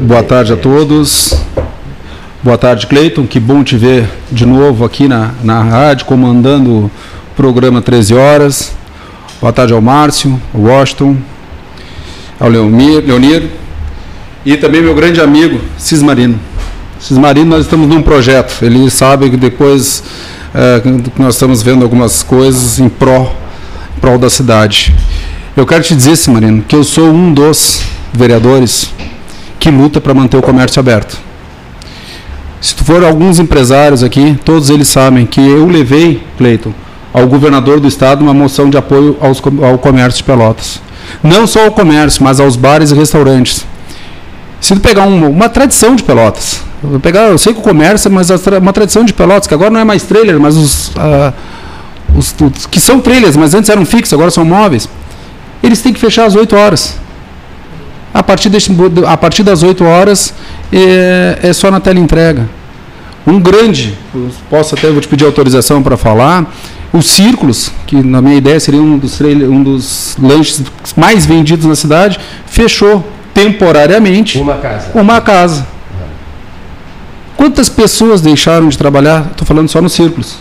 Boa tarde a todos. Boa tarde, Cleiton. Que bom te ver de novo aqui na, na rádio, comandando o programa 13 horas. Boa tarde ao Márcio, ao Washington, ao Leonir, Leonir e também meu grande amigo Cismarino. Cismarino, nós estamos num projeto. Ele sabe que depois é, nós estamos vendo algumas coisas em em prol da cidade. Eu quero te dizer, Cismarino, que eu sou um dos vereadores que luta para manter o comércio aberto. Se tu for alguns empresários aqui, todos eles sabem que eu levei, Cleiton, ao governador do estado uma moção de apoio aos, ao comércio de Pelotas. Não só ao comércio, mas aos bares e restaurantes. Se tu pegar uma, uma tradição de Pelotas, eu, pegar, eu sei que o comércio, mas uma tradição de Pelotas, que agora não é mais trailer, mas os, uh, os, os, que são trailers, mas antes eram fixos, agora são móveis, eles têm que fechar às 8 horas. A partir, a partir das 8 horas é, é só na tela entrega. Um grande, posso até vou te pedir autorização para falar, os Círculos, que na minha ideia seria um dos, um dos lanches mais vendidos na cidade, fechou temporariamente uma casa. Uma casa. Quantas pessoas deixaram de trabalhar? Estou falando só nos Círculos.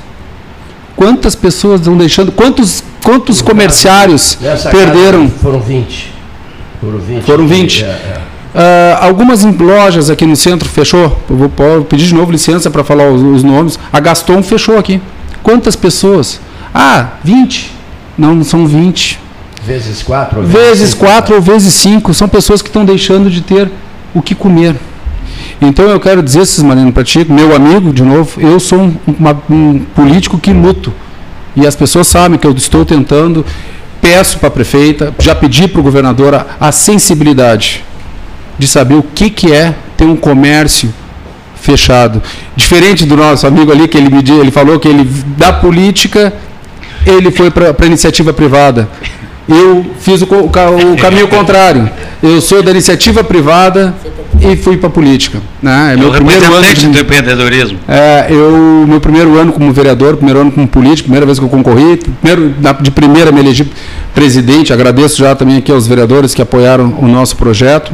Quantas pessoas estão deixando? Quantos, quantos comerciários perderam? foram 20. Foram 20. Foram 20. É, é. Uh, algumas lojas aqui no centro fechou. Eu vou, vou pedir de novo licença para falar os, os, nomes. A Gaston fechou aqui. Quantas pessoas? Ah, 20. Não, são 20. Vezes 4 Vezes 4 ou vezes 5. São pessoas que estão deixando de ter o que comer. Então eu quero dizer, Cismarino, para ti, meu amigo, de novo, eu sou um, uma, um político que luto. E as pessoas sabem que eu estou tentando peço para a prefeita, já pedi para o governador a, a, sensibilidade de saber o que, que é ter um comércio fechado. Diferente do nosso amigo ali, que ele, me, ele falou que ele, da política, ele foi para a iniciativa privada. Eu fiz o, o, o caminho contrário. Eu sou da iniciativa privada e fui para a política. Né? É meu primeiro ano de, do empreendedorismo. É, eu, meu primeiro ano como vereador, primeiro ano como político, primeira vez que eu concorri, primeiro, de primeira me elegi presidente. Agradeço já também aqui aos vereadores que apoiaram o nosso projeto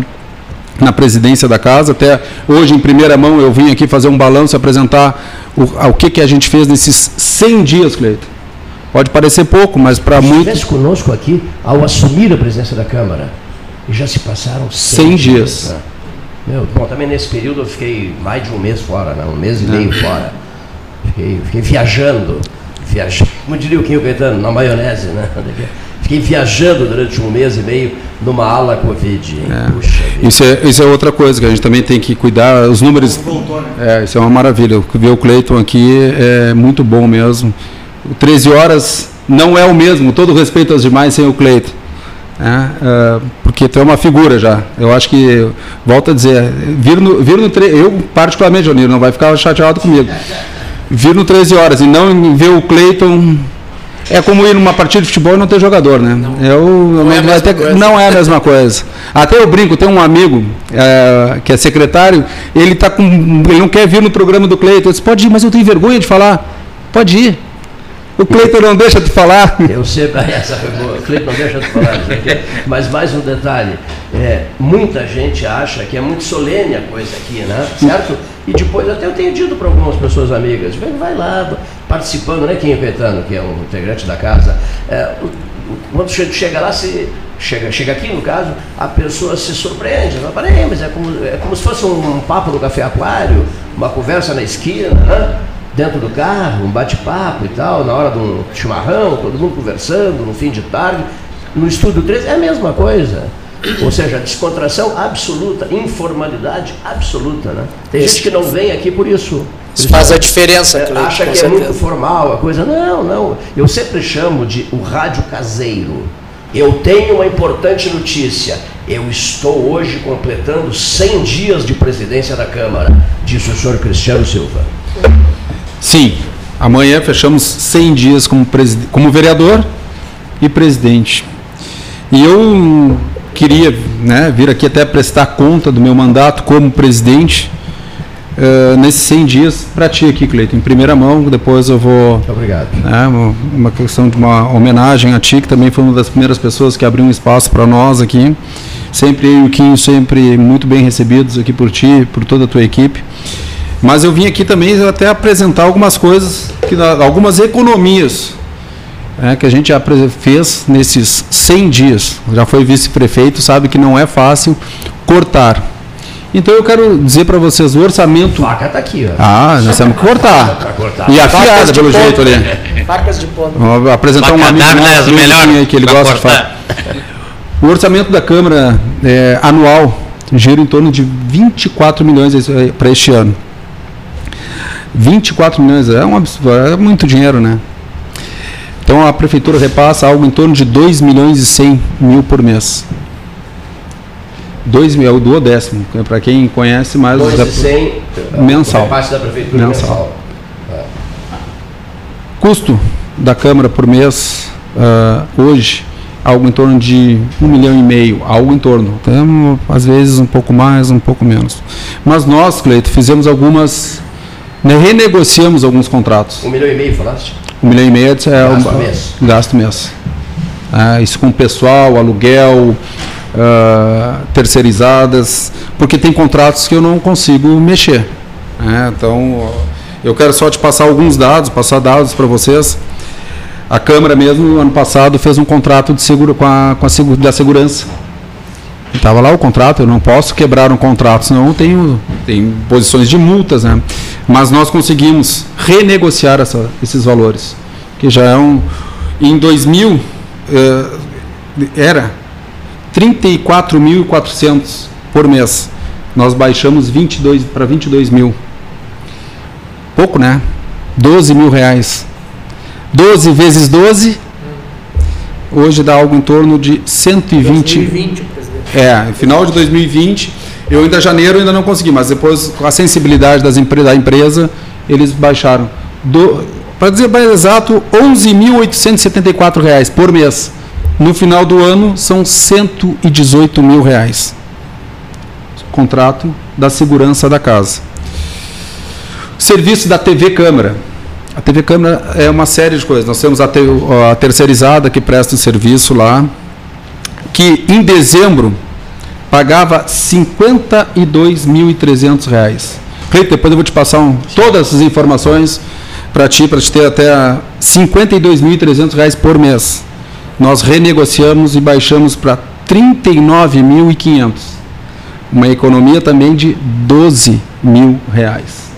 na presidência da casa. Até hoje, em primeira mão, eu vim aqui fazer um balanço, apresentar o, o que, que a gente fez nesses 100 dias, Cleiton. Pode parecer pouco, mas para muitos... Estivesse conosco aqui ao assumir a presidência da Câmara. Já se passaram 100, 100 dias. dias. Meu, bom, também nesse período eu fiquei mais de um mês fora, né? um mês e meio é. fora. Fiquei, fiquei viajando, viajando, como diria o Quinho Caetano, na maionese, né? Fiquei viajando durante um mês e meio numa ala Covid. É. Puxa isso, é, isso é outra coisa que a gente também tem que cuidar. Os números. Voltou, né? É, isso é uma maravilha. Ver o Cleiton aqui é muito bom mesmo. 13 horas não é o mesmo, todo respeito aos demais sem o Cleiton. É, uh, porque tu é uma figura já. Eu acho que, volto a dizer, vir no, vir no eu particularmente, Jonir, não vai ficar chateado comigo. Vir no 13 horas e não ver o Cleiton é como ir numa partida de futebol e não ter jogador, né? Não, eu, não, é, não, é, não é a mesma coisa. Até eu brinco, tem um amigo é, que é secretário, ele tá com, ele não quer vir no programa do Cleiton. Eu disse, pode ir, mas eu tenho vergonha de falar. Pode ir. O Cleiton não deixa de falar. Eu sempre, essa foi boa. O Cleiton não deixa de falar. Mas mais um detalhe: é, muita gente acha que é muito solene a coisa aqui, né? Certo? E depois até eu tenho dito para algumas pessoas amigas: vai lá, participando, né, Quinho Caetano, que é um integrante da casa. É, quando chega lá, se, chega, chega aqui no caso, a pessoa se surpreende. Ela fala, mas é como, é como se fosse um papo no café aquário, uma conversa na esquina, né? Dentro do carro, um bate-papo e tal, na hora de um chimarrão, todo mundo conversando, no fim de tarde. No estúdio 13 é a mesma coisa. Ou seja, descontração absoluta, informalidade absoluta. Né? Tem isso. gente que não vem aqui por isso. Isso faz a diferença. É, acha que certeza. é muito formal a coisa. Não, não. Eu sempre chamo de o rádio caseiro. Eu tenho uma importante notícia. Eu estou hoje completando 100 dias de presidência da Câmara, disse o senhor Cristiano Silva. Sim, amanhã fechamos 100 dias como, como vereador e presidente. E eu queria né, vir aqui até prestar conta do meu mandato como presidente uh, nesses 100 dias para ti aqui, Cleiton, em primeira mão. Depois eu vou. Obrigado. Né, uma, uma questão de uma homenagem a ti, que também foi uma das primeiras pessoas que abriu um espaço para nós aqui. Sempre eu e o Quinho, sempre muito bem recebidos aqui por ti, por toda a tua equipe. Mas eu vim aqui também até apresentar algumas coisas, que, algumas economias é, que a gente já fez nesses 100 dias. Já foi vice-prefeito, sabe que não é fácil cortar. Então eu quero dizer para vocês o orçamento. A faca está aqui, ó. Ah, nós temos que cortar. cortar. E afiada, pelo ponto. jeito ali. Facas de ponta. Vou apresentar Faca um amigo nosso, melhor aí, que ele gosta cortar. de falar. O orçamento da Câmara é, anual gira em torno de 24 milhões para este ano. 24 milhões é, um é muito dinheiro, né? Então a prefeitura repassa algo em torno de 2 milhões e 100 mil por mês. 2 mil, é o duodécimo, é para quem conhece mais. 2 da, 100 mensal. Repasse da prefeitura mensal. mensal. É. Custo da Câmara por mês, uh, hoje, algo em torno de um milhão e meio, algo em torno. Então, às vezes um pouco mais, um pouco menos. Mas nós, Cleito, fizemos algumas. Né, renegociamos alguns contratos. Um milhão e meio, falaste? Um milhão e meio é gasto um, mês. Gasto mês. Ah, isso com pessoal, aluguel, uh, terceirizadas, porque tem contratos que eu não consigo mexer. Né? Então, eu quero só te passar alguns dados, passar dados para vocês. A Câmara mesmo, no ano passado, fez um contrato de seguro com a, com a da segurança. Estava lá o contrato, eu não posso quebrar um contrato, senão eu tenho tem posições de multas, né? Mas nós conseguimos renegociar essa, esses valores, que já é um. Em 2000, eh, era 34.400 por mês. Nós baixamos 22 para 22 mil. Pouco, né? 12 mil reais. 12 vezes 12, hoje dá algo em torno de 120. 2020, é, final de 2020. Eu ainda janeiro ainda não consegui, mas depois com a sensibilidade das empre da empresa, eles baixaram. Para dizer mais exato, 11.874 reais por mês. No final do ano são 118 mil reais. Contrato da segurança da casa. Serviço da TV Câmara. A TV Câmara é uma série de coisas. Nós temos a, te, a terceirizada que presta o serviço lá, que em dezembro pagava R$ 52.300. Cleiton, depois eu vou te passar um, todas essas informações para ti, para te ter até R$ 52.300 por mês nós renegociamos e baixamos para 39.500. Uma economia também de 12 mil reais.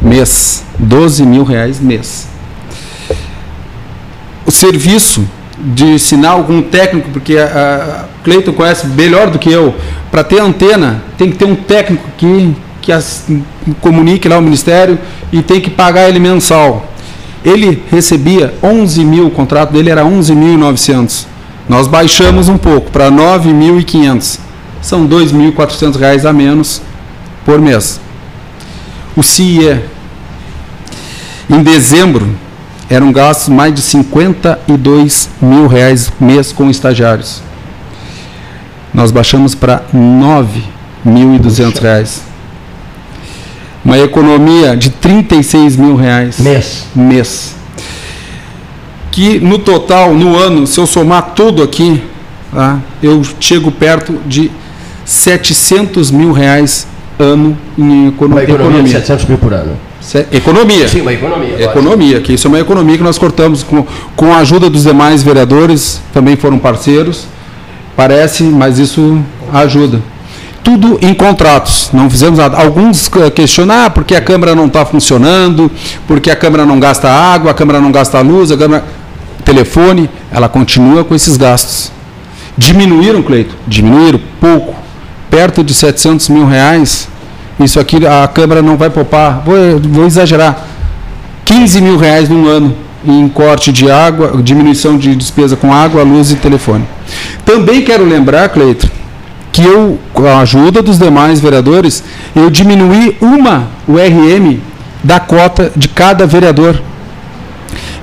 Mês. 12 mil reais mês. O serviço de sinal algum técnico, porque a, a Cleiton conhece melhor do que eu, para ter antena, tem que ter um técnico que, que as, comunique lá o Ministério e tem que pagar ele mensal. Ele recebia 11 mil, o contrato dele era 11.900. Nós baixamos um pouco para 9.500. São 2.400 reais a menos por mês. O CIE, em dezembro, eram gastos mais de 52 mil reais mês com estagiários. Nós baixamos para 9.200 reais. Uma economia de 36 mil reais. Mês. Mês. Que no total, no ano, se eu somar tudo aqui, tá, eu chego perto de 700 mil reais ano em econo uma economia. economia. 700 mil por ano. Economia. Sim, uma economia. Economia, que isso é uma economia que nós cortamos com, com a ajuda dos demais vereadores, também foram parceiros. Parece, mas isso ajuda tudo em contratos. Não fizemos nada. Alguns questionam ah, porque a Câmara não está funcionando, porque a Câmara não gasta água, a Câmara não gasta luz, a Câmara. Telefone, ela continua com esses gastos. Diminuíram, Cleito? Diminuíram pouco. Perto de 700 mil reais. Isso aqui a Câmara não vai poupar. Vou, vou exagerar. 15 mil reais num ano em corte de água, diminuição de despesa com água, luz e telefone. Também quero lembrar, Cleito, que eu, com a ajuda dos demais vereadores, eu diminuí uma URM da cota de cada vereador.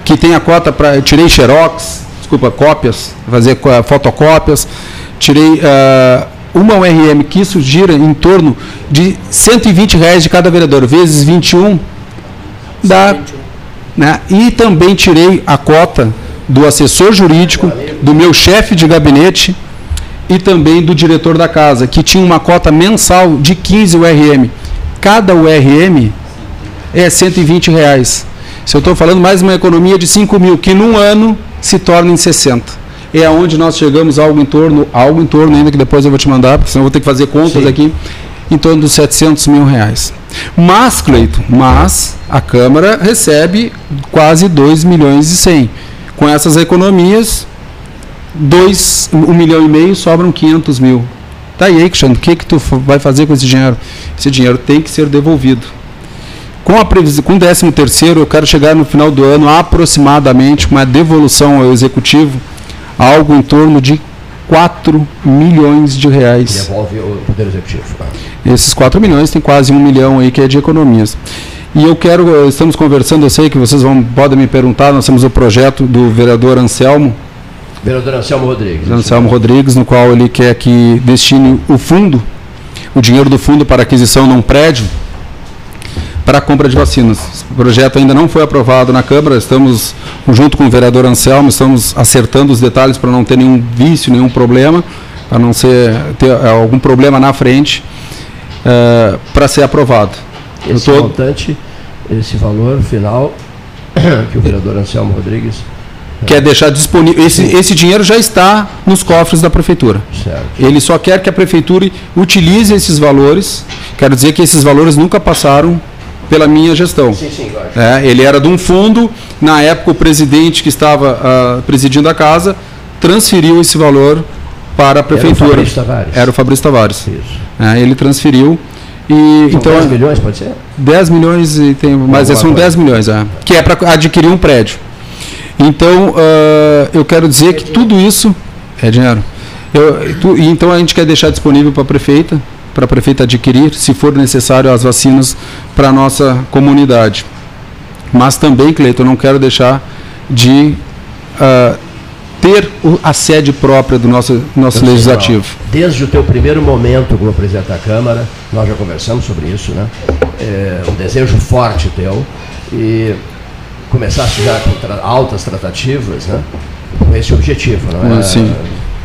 Que tem a cota para. Tirei xerox, desculpa, cópias, fazer fotocópias, tirei uh, uma URM que isso gira em torno de 120 reais de cada vereador, vezes 21, dá. Né? E também tirei a cota do assessor jurídico, do meu chefe de gabinete e também do diretor da casa, que tinha uma cota mensal de 15 URM. Cada URM é 120 reais. Se eu estou falando mais uma economia de 5 mil, que num ano se torna em 60. É aonde nós chegamos algo em torno, algo em torno ainda que depois eu vou te mandar, porque senão eu vou ter que fazer contas Sim. aqui, em torno dos 700 mil reais. Mas, Cleito, mas a Câmara recebe quase 2 milhões e 100. Com essas economias, 2, 1 milhão e meio sobram 500 mil. Tá aí, Cristiano, o que, que tu vai fazer com esse dinheiro? Esse dinheiro tem que ser devolvido. Com, a previsão, com o 13 terceiro, eu quero chegar no final do ano aproximadamente com uma devolução ao Executivo algo em torno de 4 milhões de reais. Devolve o Poder Executivo. Esses 4 milhões tem quase um milhão aí que é de economias. E eu quero, estamos conversando, eu sei que vocês vão, podem me perguntar, nós temos o projeto do vereador Anselmo. Vereador Anselmo Rodrigues. Anselmo Rodrigues, no qual ele quer que destine o fundo, o dinheiro do fundo para aquisição de um prédio para a compra de vacinas. O projeto ainda não foi aprovado na Câmara, estamos, junto com o vereador Anselmo, estamos acertando os detalhes para não ter nenhum vício, nenhum problema, para não ser, ter eh, algum problema na frente, uh, para ser aprovado. Esse tô... montante, esse valor final que o vereador Anselmo Rodrigues quer deixar disponível. Esse, esse dinheiro já está nos cofres da prefeitura. Certo. Ele só quer que a prefeitura utilize esses valores. Quero dizer que esses valores nunca passaram pela minha gestão. Sim, sim, é, ele era de um fundo, na época o presidente que estava uh, presidindo a casa transferiu esse valor para a prefeitura. Era o Fabrício Tavares. Era o Fabrício Tavares. Isso. É, ele transferiu. E, são então, 10 milhões, pode ser? 10 milhões, e tem, mas são coisa. 10 milhões, é, que é para adquirir um prédio. Então, uh, eu quero dizer que tudo isso é dinheiro. Eu, tu, então, a gente quer deixar disponível para a prefeita, para a prefeita adquirir, se for necessário, as vacinas para a nossa comunidade. Mas também, Cleiton, não quero deixar de uh, ter a sede própria do nosso, nosso legislativo. Desde o teu primeiro momento como presidente da Câmara, nós já conversamos sobre isso, né? É um desejo forte teu e começaste já com tra altas tratativas, né? Com esse objetivo, não é, Sim.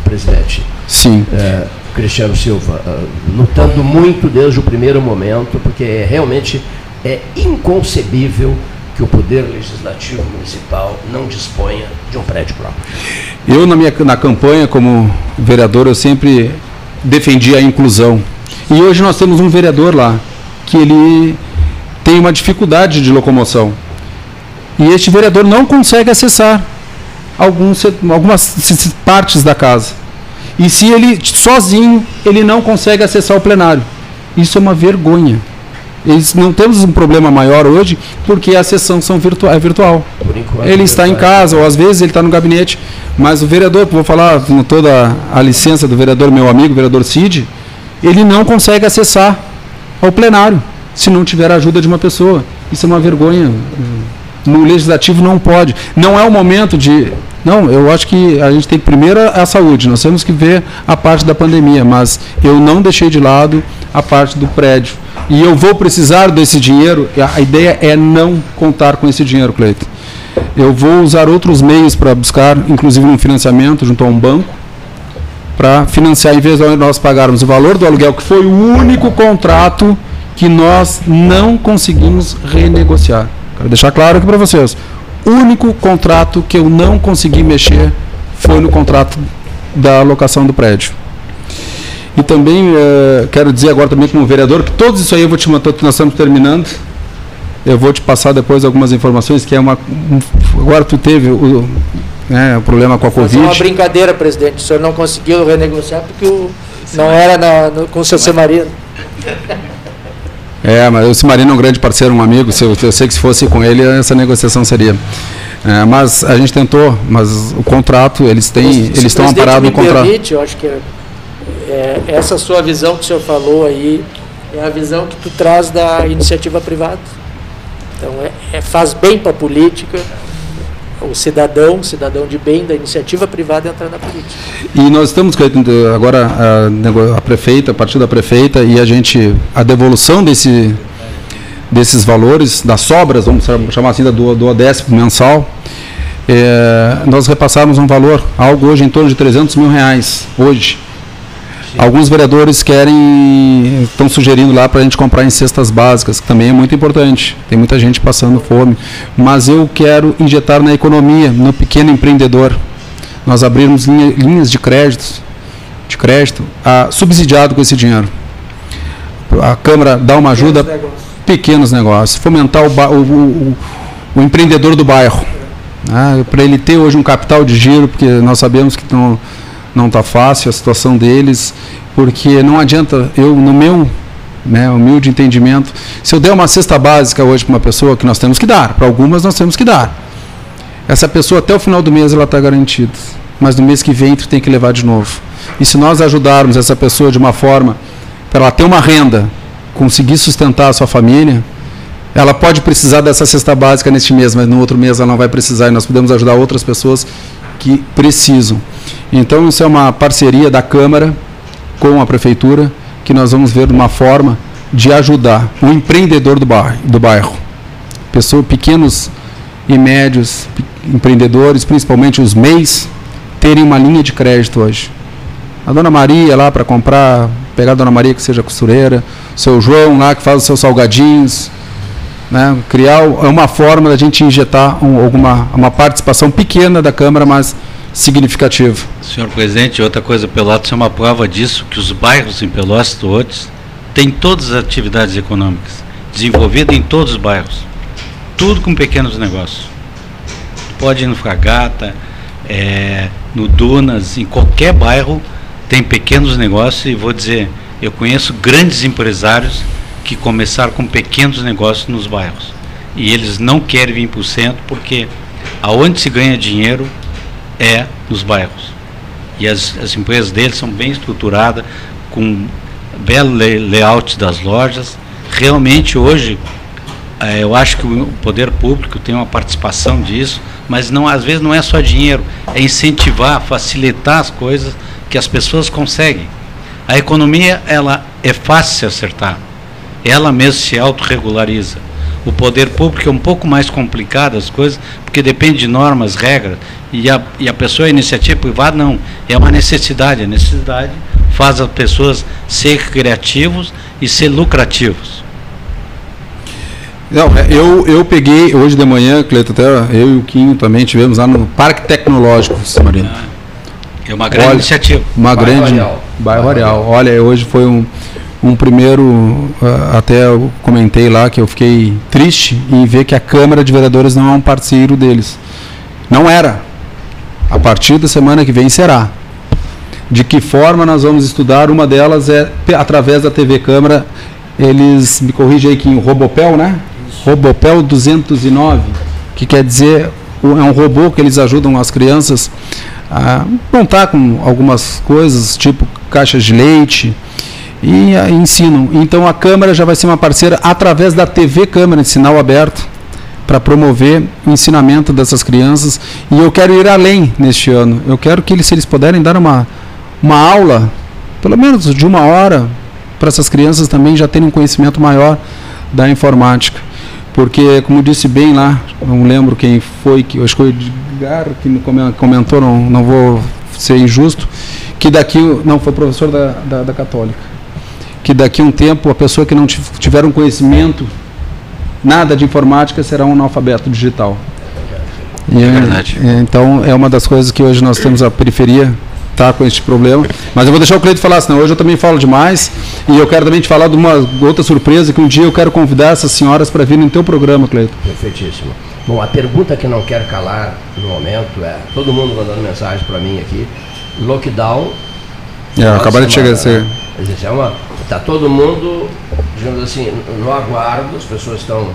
presidente? Sim. É, Cristiano Silva, uh, lutando muito desde o primeiro momento, porque é, realmente é inconcebível que o Poder Legislativo Municipal não disponha de um prédio próprio. Eu, na minha na campanha como vereador, eu sempre defendi a inclusão. E hoje nós temos um vereador lá que ele tem uma dificuldade de locomoção. E este vereador não consegue acessar algumas partes da casa. E se ele sozinho ele não consegue acessar o plenário. Isso é uma vergonha. Eles não temos um problema maior hoje porque a sessão são é virtual. Enquanto, ele está em casa ou às vezes ele está no gabinete, mas o vereador, vou falar com toda a licença do vereador, meu amigo, vereador Cid, ele não consegue acessar ao plenário se não tiver a ajuda de uma pessoa. Isso é uma vergonha. No legislativo não pode. Não é o momento de não, eu acho que a gente tem primeiro a saúde, nós temos que ver a parte da pandemia, mas eu não deixei de lado a parte do prédio. E eu vou precisar desse dinheiro, a ideia é não contar com esse dinheiro, Cleiton. Eu vou usar outros meios para buscar, inclusive um financiamento junto a um banco, para financiar, em vez de nós pagarmos o valor do aluguel, que foi o único contrato que nós não conseguimos renegociar. Quero deixar claro aqui para vocês único contrato que eu não consegui mexer foi no contrato da locação do prédio. E também uh, quero dizer agora também como vereador que todos isso aí eu vou te mandar, nós estamos terminando. Eu vou te passar depois algumas informações que é uma agora tu teve o, né, o problema com a Covid. Foi uma brincadeira, presidente. O senhor não conseguiu renegociar porque o, não era na, no, com o seu Semarino. É, mas o Cimarino é um grande parceiro, um amigo. Eu, eu sei que se fosse com ele, essa negociação seria. É, mas a gente tentou, mas o contrato, eles têm, se eles estão amparados no contrato. Permite, eu acho que é, é, essa sua visão que o senhor falou aí é a visão que tu traz da iniciativa privada. Então é, é faz bem para a política, o cidadão, cidadão de bem da iniciativa privada entrar na política. E nós estamos agora a, a prefeita, a partir da prefeita e a gente a devolução desse desses valores, das sobras, vamos chamar assim, do, do ODESP mensal, é, nós repassarmos um valor, algo hoje em torno de 300 mil reais, hoje, Alguns vereadores querem, estão sugerindo lá para a gente comprar em cestas básicas, que também é muito importante. Tem muita gente passando fome. Mas eu quero injetar na economia, no pequeno empreendedor. Nós abrirmos linha, linhas de crédito, de crédito a, subsidiado com esse dinheiro. A Câmara dá uma ajuda, pequenos negócios, pequenos negócios fomentar o, o, o, o empreendedor do bairro. Né, para ele ter hoje um capital de giro, porque nós sabemos que não não está fácil a situação deles, porque não adianta eu, no meu né, humilde entendimento, se eu der uma cesta básica hoje para uma pessoa, que nós temos que dar, para algumas nós temos que dar, essa pessoa até o final do mês ela está garantida, mas no mês que vem tu tem que levar de novo. E se nós ajudarmos essa pessoa de uma forma para ela ter uma renda, conseguir sustentar a sua família, ela pode precisar dessa cesta básica neste mês, mas no outro mês ela não vai precisar e nós podemos ajudar outras pessoas que precisam. Então, isso é uma parceria da Câmara com a Prefeitura, que nós vamos ver uma forma de ajudar o empreendedor do bairro, do bairro. Pessoas, pequenos e médios empreendedores, principalmente os MEIs, terem uma linha de crédito hoje. A dona Maria lá para comprar, pegar a dona Maria que seja costureira, seu João lá que faz os seus salgadinhos, né? criar é uma forma da gente injetar um, alguma uma participação pequena da Câmara, mas significativa. Senhor presidente, outra coisa, Pelotas é uma prova disso, que os bairros em Pelotas todos têm todas as atividades econômicas desenvolvidas em todos os bairros, tudo com pequenos negócios. Pode ir no Fragata, é, no Dunas, em qualquer bairro tem pequenos negócios e vou dizer, eu conheço grandes empresários que começaram com pequenos negócios nos bairros. E eles não querem vir para o centro porque aonde se ganha dinheiro é nos bairros. E as, as empresas deles são bem estruturadas, com belo layout das lojas. Realmente hoje é, eu acho que o poder público tem uma participação disso, mas não às vezes não é só dinheiro, é incentivar, facilitar as coisas que as pessoas conseguem. A economia ela é fácil de acertar ela mesma se autorregulariza. O poder público é um pouco mais complicado as coisas, porque depende de normas, regras, e a, e a pessoa, a iniciativa privada, não. É uma necessidade. A necessidade faz as pessoas ser criativos e ser lucrativos. Não, é, eu, eu peguei hoje de manhã, Cleiton, até eu e o Quinho também tivemos lá no Parque Tecnológico, Samarino. É uma grande Olha, iniciativa. Uma bairro grande. Areal. Bairro Areal. Olha, hoje foi um, um primeiro, ah, até eu comentei lá que eu fiquei triste em ver que a Câmara de Vereadores não é um parceiro deles. Não era. A partir da semana que vem será. De que forma nós vamos estudar? Uma delas é através da TV Câmara. Eles, me corrigem aí que o Robopel, né? Robopel 209, que quer dizer é um robô que eles ajudam as crianças a montar com algumas coisas, tipo caixas de leite, e uh, ensinam. Então a Câmara já vai ser uma parceira através da TV Câmara de sinal aberto para promover o ensinamento dessas crianças. E eu quero ir além neste ano. Eu quero que eles, se eles puderem dar uma, uma aula, pelo menos de uma hora, para essas crianças também já terem um conhecimento maior da informática. Porque, como disse bem lá, não lembro quem foi, que acho que foi o Edgar que comentou, não, não vou ser injusto, que daqui, não, foi professor da, da, da Católica que daqui a um tempo a pessoa que não tiver um conhecimento nada de informática será um analfabeto digital. E, é verdade. É, então é uma das coisas que hoje nós temos a periferia tá com este problema. Mas eu vou deixar o Cleito falar, senão hoje eu também falo demais. E eu quero também te falar de uma outra surpresa que um dia eu quero convidar essas senhoras para virem no teu programa, Cleito. Perfeitíssimo. Bom, a pergunta que não quero calar no momento é, todo mundo mandando mensagem para mim aqui, lockdown. É, acabaram de chegar a ser. É uma, Está todo mundo, digamos assim, no aguardo, as pessoas estão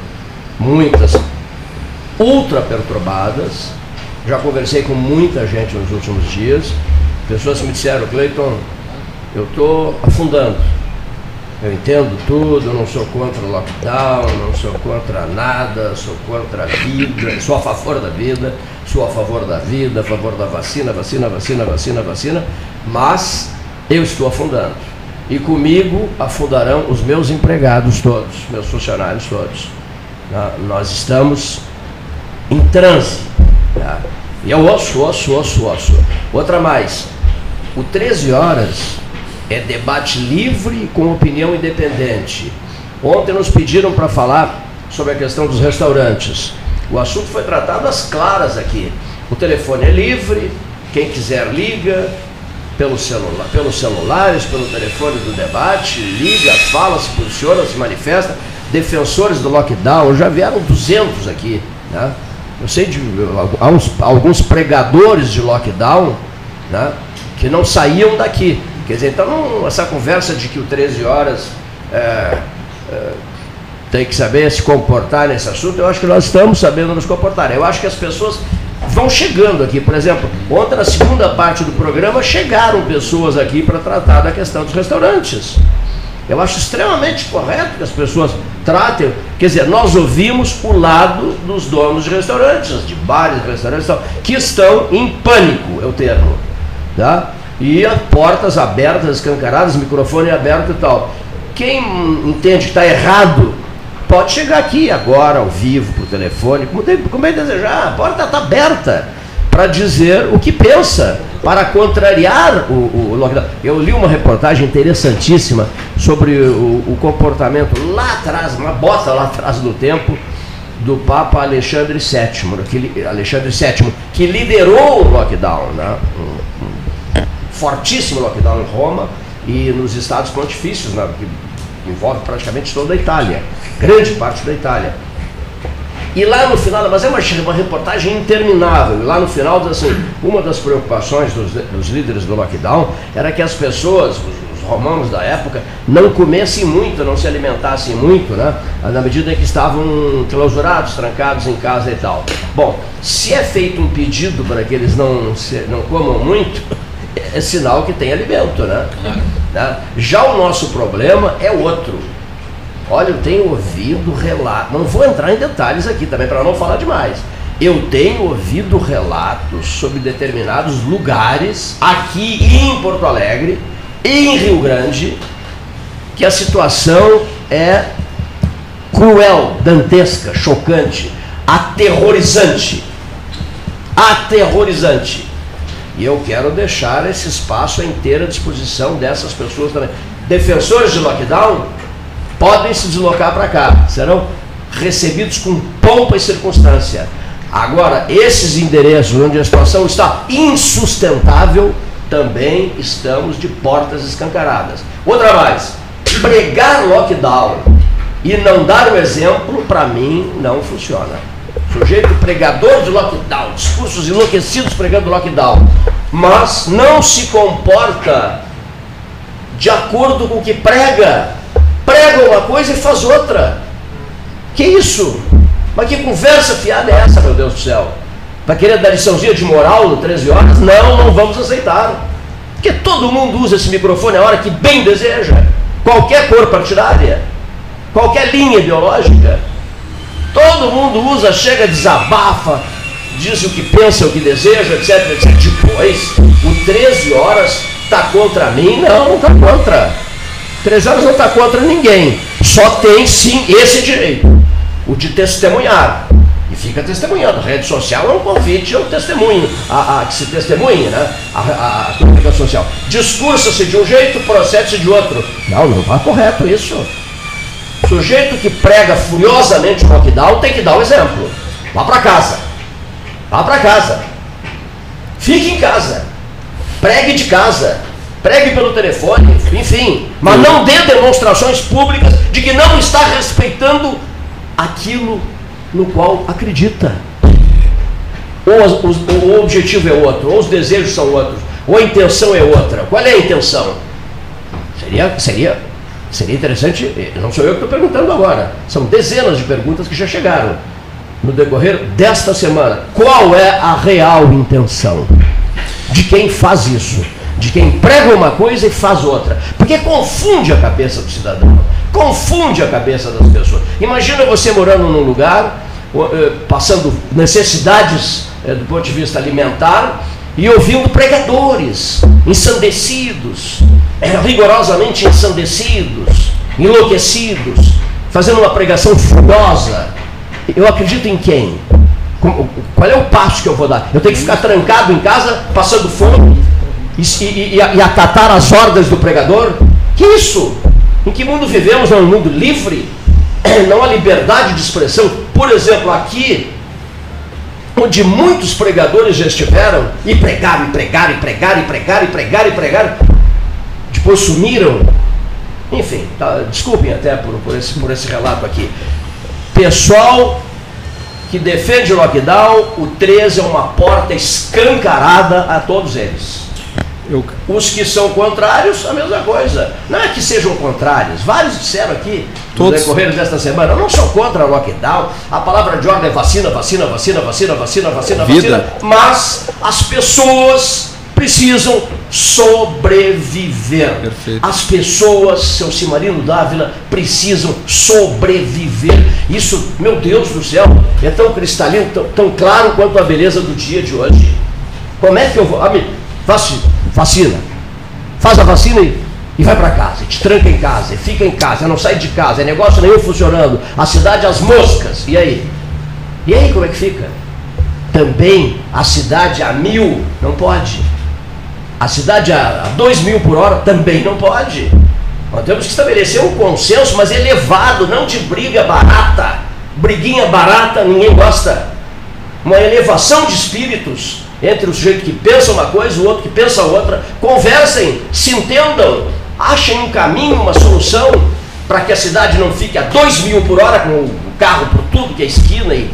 muitas ultra perturbadas. Já conversei com muita gente nos últimos dias, pessoas que me disseram, Cleiton, eu estou afundando. Eu entendo tudo, eu não sou contra o lockdown, não sou contra nada, sou contra a vida, sou a favor da vida, sou a favor da vida, a favor da vacina, vacina, vacina, vacina, vacina, mas eu estou afundando e comigo afundarão os meus empregados todos, meus funcionários todos. Nós estamos em transe. Tá? E é osso, osso, osso, osso. Outra mais, o 13 horas é debate livre com opinião independente. Ontem nos pediram para falar sobre a questão dos restaurantes. O assunto foi tratado às claras aqui. O telefone é livre, quem quiser liga, pelo celular, pelos celulares, pelo telefone do debate, liga, fala, se posiciona, se manifesta. Defensores do lockdown, já vieram 200 aqui. Né? Eu sei de alguns, alguns pregadores de lockdown né, que não saíam daqui. Quer dizer, então não, essa conversa de que o 13 horas é, é, tem que saber se comportar nesse assunto, eu acho que nós estamos sabendo nos comportar. Eu acho que as pessoas vão chegando aqui. Por exemplo, ontem na segunda parte do programa chegaram pessoas aqui para tratar da questão dos restaurantes. Eu acho extremamente correto que as pessoas tratem. Quer dizer, nós ouvimos o lado dos donos de restaurantes, de bares, restaurantes, que estão em pânico, é o termo. Tá? E as portas abertas, escancaradas, microfone aberto e tal. Quem entende que está errado, pode chegar aqui agora, ao vivo, por telefone, como, bem desejar. A porta está aberta para dizer o que pensa, para contrariar o, o, lockdown. Eu li uma reportagem interessantíssima sobre o, o, comportamento lá atrás, uma bota lá atrás do tempo, do Papa Alexandre VII, que, Alexandre VII, que liderou o lockdown, né? um, um fortíssimo lockdown em Roma e nos estados pontifícios, né? que envolve praticamente toda a Itália, grande parte da Itália. E lá no final, mas é uma, uma reportagem interminável. Lá no final, assim, uma das preocupações dos, dos líderes do lockdown era que as pessoas, os, os romanos da época, não comessem muito, não se alimentassem muito, né? Na medida em que estavam clausurados, trancados em casa e tal. Bom, se é feito um pedido para que eles não, se, não comam muito, é sinal que tem alimento, né? né? Já o nosso problema é outro Olha, eu tenho ouvido relatos, não vou entrar em detalhes aqui também para não falar demais. Eu tenho ouvido relatos sobre determinados lugares aqui em Porto Alegre em Rio Grande que a situação é cruel, dantesca, chocante, aterrorizante. Aterrorizante. E eu quero deixar esse espaço à inteira disposição dessas pessoas também. Defensores de lockdown, podem se deslocar para cá, serão recebidos com pompa e circunstância. Agora, esses endereços onde a situação está insustentável, também estamos de portas escancaradas. Outra mais, pregar lockdown e não dar o exemplo, para mim, não funciona. Sujeito pregador de lockdown, discursos enlouquecidos pregando lockdown, mas não se comporta de acordo com o que prega prega uma coisa e faz outra. Que isso? Mas que conversa fiada é essa, meu Deus do céu? Para querer dar liçãozinha de moral no 13 horas? Não, não vamos aceitar. Porque todo mundo usa esse microfone a hora que bem deseja. Qualquer cor partidária, qualquer linha ideológica. Todo mundo usa, chega, desabafa, diz o que pensa, o que deseja, etc, etc. Depois, o 13 horas está contra mim? Não, não está contra. Três horas não está contra ninguém. Só tem sim esse direito, o de testemunhar. E fica testemunhando. Rede social é um convite ao testemunho, a, a que se testemunhe, né? A, a, a comunicação social. Discursa-se de um jeito, procede-se de outro. Não, não está correto isso. Sujeito que prega furiosamente o lockdown tem que dar o um exemplo. Vá para casa. Vá para casa. Fique em casa. Pregue de casa pregue pelo telefone, enfim, mas não dê demonstrações públicas de que não está respeitando aquilo no qual acredita. Ou, o objetivo é outro, ou os desejos são outros, ou a intenção é outra. Qual é a intenção? Seria, seria, seria interessante, não sou eu que estou perguntando agora, são dezenas de perguntas que já chegaram no decorrer desta semana. Qual é a real intenção de quem faz isso? De quem prega uma coisa e faz outra. Porque confunde a cabeça do cidadão, confunde a cabeça das pessoas. Imagina você morando num lugar, eh, passando necessidades eh, do ponto de vista alimentar e ouvindo pregadores ensandecidos, eh, rigorosamente ensandecidos, enlouquecidos, fazendo uma pregação furiosa. Eu acredito em quem? Qual é o passo que eu vou dar? Eu tenho que ficar trancado em casa, passando fome? E, e, e, acatar as ordens do pregador? Que isso? Em que mundo vivemos? É um mundo livre? Não há liberdade de expressão? Por exemplo, aqui, onde muitos pregadores já estiveram, e pregaram, e pregaram, e pregaram, e pregaram, e pregaram, e pregaram, depois sumiram. Enfim, tá, desculpem até por, por, esse, por esse relato aqui. Pessoal que defende o lockdown, o 13 é uma porta escancarada a todos eles. Eu... Os que são contrários, a mesma coisa. Não é que sejam contrários, vários disseram aqui Todos. no decorrer desta semana, eu não sou contra o lockdown, a palavra de ordem é vacina, vacina, vacina, vacina, vacina, vacina, Vida. vacina, mas as pessoas precisam sobreviver. Perfeito. As pessoas, seu Cimarino Dávila, precisam sobreviver. Isso, meu Deus do céu, é tão cristalino, tão, tão claro quanto a beleza do dia de hoje. Como é que eu vou. Amigo, vacina, vacina. Faz a vacina e, e vai para casa, te tranca em casa, e fica em casa, não sai de casa, é negócio nenhum funcionando, a cidade às moscas. E aí? E aí como é que fica? Também a cidade a mil não pode. A cidade a 2 mil por hora também não pode. Nós temos que estabelecer um consenso, mas elevado, não de briga barata. Briguinha barata, ninguém gosta. Uma elevação de espíritos entre o sujeito que pensa uma coisa e o outro que pensa outra. Conversem, se entendam, achem um caminho, uma solução para que a cidade não fique a 2 mil por hora com o carro por tudo que é esquina e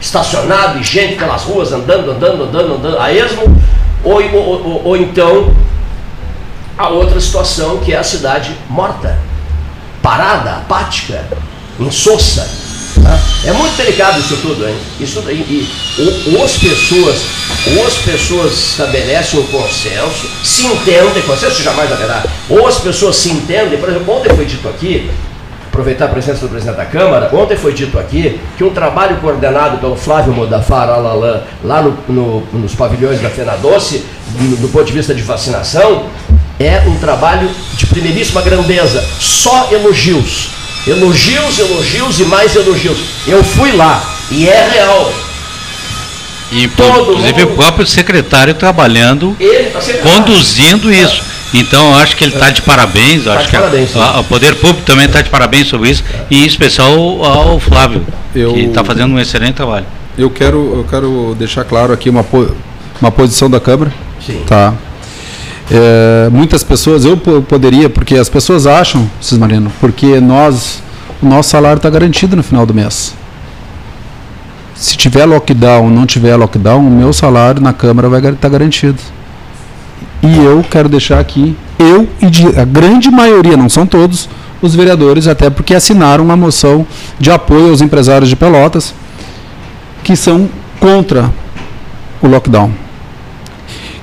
estacionado e gente pelas ruas andando, andando, andando, andando a esmo ou, ou, ou, ou então a outra situação que é a cidade morta, parada, apática, insossa. Tá? É muito delicado isso tudo, hein? Isso, e, e, ou, as pessoas, as pessoas estabelecem um consenso, se entendem, consenso jamais haverá, ou as pessoas se entendem, por exemplo, ontem foi dito aqui, aproveitar a presença do presidente da Câmara, ontem foi dito aqui que um trabalho coordenado pelo Flávio Modafar Alalan, lá no, no, nos pavilhões da Fena Doce, do, do ponto de vista de vacinação, é um trabalho de primeiríssima grandeza. Só elogios. Elogios, elogios e mais elogios. Eu fui lá e é real. E, inclusive mundo... o próprio secretário trabalhando, tá conduzindo isso. Então, eu acho que ele está de parabéns. Tá acho de que parabéns, a, a, o Poder Público também está de parabéns sobre isso. E em especial ao Flávio, eu, que está fazendo um excelente trabalho. Eu quero, eu quero deixar claro aqui uma, uma posição da Câmara. Sim. Tá. É, muitas pessoas, eu poderia, porque as pessoas acham, Cismarino, porque nós, o nosso salário está garantido no final do mês. Se tiver lockdown, não tiver lockdown, o meu salário na Câmara vai estar tá garantido. E eu quero deixar aqui, eu e a grande maioria, não são todos, os vereadores, até porque assinaram uma moção de apoio aos empresários de Pelotas, que são contra o lockdown.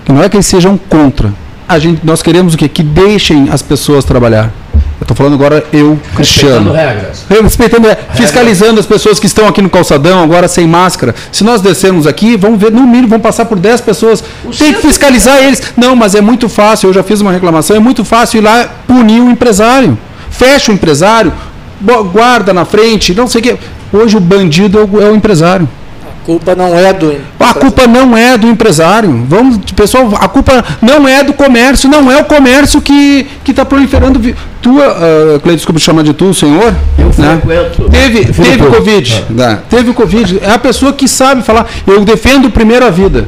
Não é que eles sejam contra. A gente, nós queremos o quê? Que deixem as pessoas trabalhar. Eu estou falando agora eu, Cristiano. Respeitando regras. Respeitando, é, fiscalizando as pessoas que estão aqui no calçadão, agora sem máscara. Se nós descermos aqui, vamos ver, no mínimo, vão passar por 10 pessoas. O Tem que fiscalizar é... eles. Não, mas é muito fácil, eu já fiz uma reclamação, é muito fácil ir lá punir o empresário. Fecha o empresário, guarda na frente, não sei o quê. Hoje o bandido é o, é o empresário culpa não é do A culpa não é do empresário. Vamos, pessoal, a culpa não é do comércio, não é o comércio que está proliferando. Tu, uh, Cleiton, desculpa te chamar de tu, senhor. Eu né? frequento. Teve, teve Covid. É. Né? Teve Covid. É a pessoa que sabe falar. Eu defendo primeiro a vida.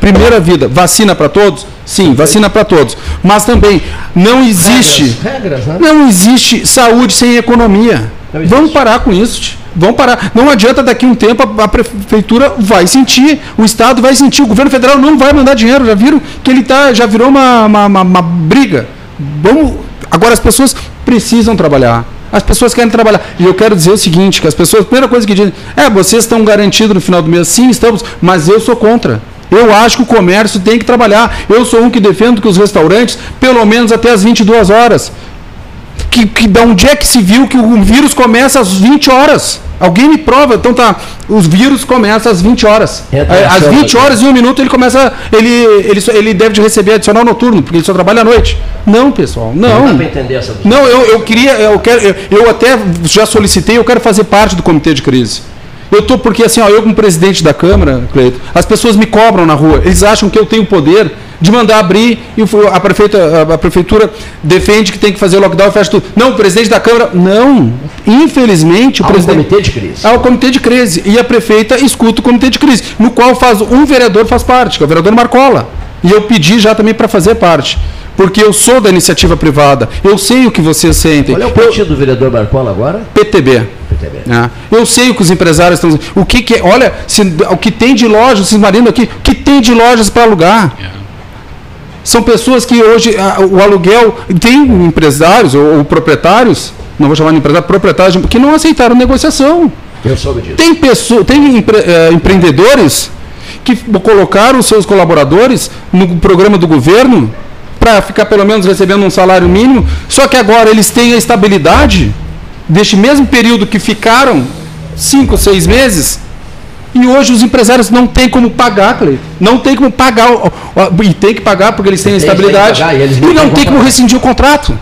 Primeira vida. Vacina para todos? Sim, vacina para todos. Mas também não existe. Regras, regras, né? Não existe saúde sem economia. Vamos parar com isso. Vão parar. Não adianta daqui um tempo a, prefeitura vai sentir, o Estado vai sentir, o governo federal não vai mandar dinheiro. Já viram que ele tá, já virou uma, uma, uma, uma briga. Vamos, agora as pessoas precisam trabalhar. As pessoas querem trabalhar. E eu quero dizer o seguinte, que as pessoas, a primeira coisa que dizem, é, vocês estão garantidos no final do mês. Sim, estamos, mas eu sou contra. Eu acho que o comércio tem que trabalhar. Eu sou um que defendo que os restaurantes, pelo menos até as 22 horas. Que, que da onde é que se viu que o vírus começa às 20 horas? Alguém me prova, então tá. Os vírus começam às 20 horas. É, às 20 horas e um minuto ele começa. Ele, ele, ele deve receber adicional noturno, porque ele só trabalha à noite. Não, pessoal, não. Não, entender essa não eu, eu queria, eu quero, eu, eu até já solicitei, eu quero fazer parte do comitê de crise. Eu tô porque assim, ó, eu como presidente da Câmara, Cleito, as pessoas me cobram na rua. Eles acham que eu tenho poder de mandar abrir e a, prefeita, a prefeitura defende que tem que fazer lockdown e fecha tudo. Não, o presidente da Câmara. Não. Infelizmente, o Há presidente. Um comitê de crise. Há o comitê de crise. E a prefeita escuta o comitê de crise, no qual faz um vereador faz parte, que é o vereador Marcola. E eu pedi já também para fazer parte. Porque eu sou da iniciativa privada. Eu sei o que vocês sentem. Qual é o partido do vereador Marcola agora? PTB. É. Eu sei o que os empresários estão O que, que é, olha, se, o que tem de lojas, Cismarino aqui, o que tem de lojas para alugar? São pessoas que hoje a, o aluguel tem empresários ou, ou, proprietários, não vou chamar de empresário, proprietários que não aceitaram negociação. Eu soube disso. Tem pessoas, tem empre, é, empreendedores que colocaram os seus colaboradores no programa do governo para ficar pelo menos recebendo um salário mínimo, só que agora eles têm a estabilidade deste mesmo período que ficaram cinco, seis meses, e hoje os empresários não têm como pagar, Cleiton. Não tem como pagar. E tem que pagar porque eles têm a estabilidade. Pagar, e, e, não tem como rescindir o contrato.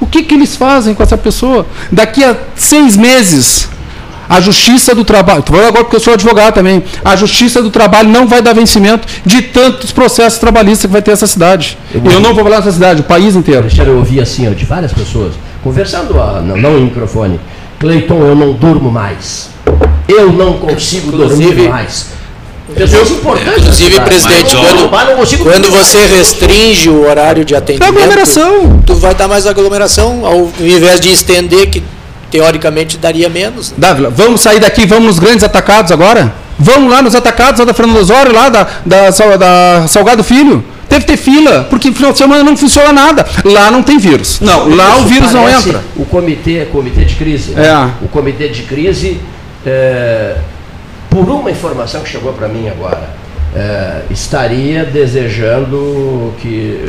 O que, que eles fazem com essa pessoa? Daqui a seis meses, a Justiça do Trabalho, estou falando agora porque eu sou advogado também, a Justiça do Trabalho não vai dar vencimento de tantos processos trabalhistas que vai ter essa cidade. Eu, eu não vou falar dessa cidade, o país inteiro. Eu ouvi assim, ó, de várias pessoas, conversando, não, não em microfone, Cleiton, eu não durmo mais. Eu não consigo dormir mais. Pessoas importantes. Inclusive, presidente, quando, quando você restringe o horário de atendimento, aglomeração. tu vai dar mais aglomeração, ao invés de estender, que teoricamente daria menos. Né? Dávila, vamos sair daqui, vamos nos grandes atacados agora? Vamos lá nos atacados lá da Fernando Osório, lá da, da, da Salgado Filho. Deve ter fila, porque no final de semana não funciona nada. Lá não tem vírus. Não, lá o vírus não entra. O comitê, comitê de crise. Né? É. O comitê de crise, é, por uma informação que chegou para mim agora, é, estaria desejando que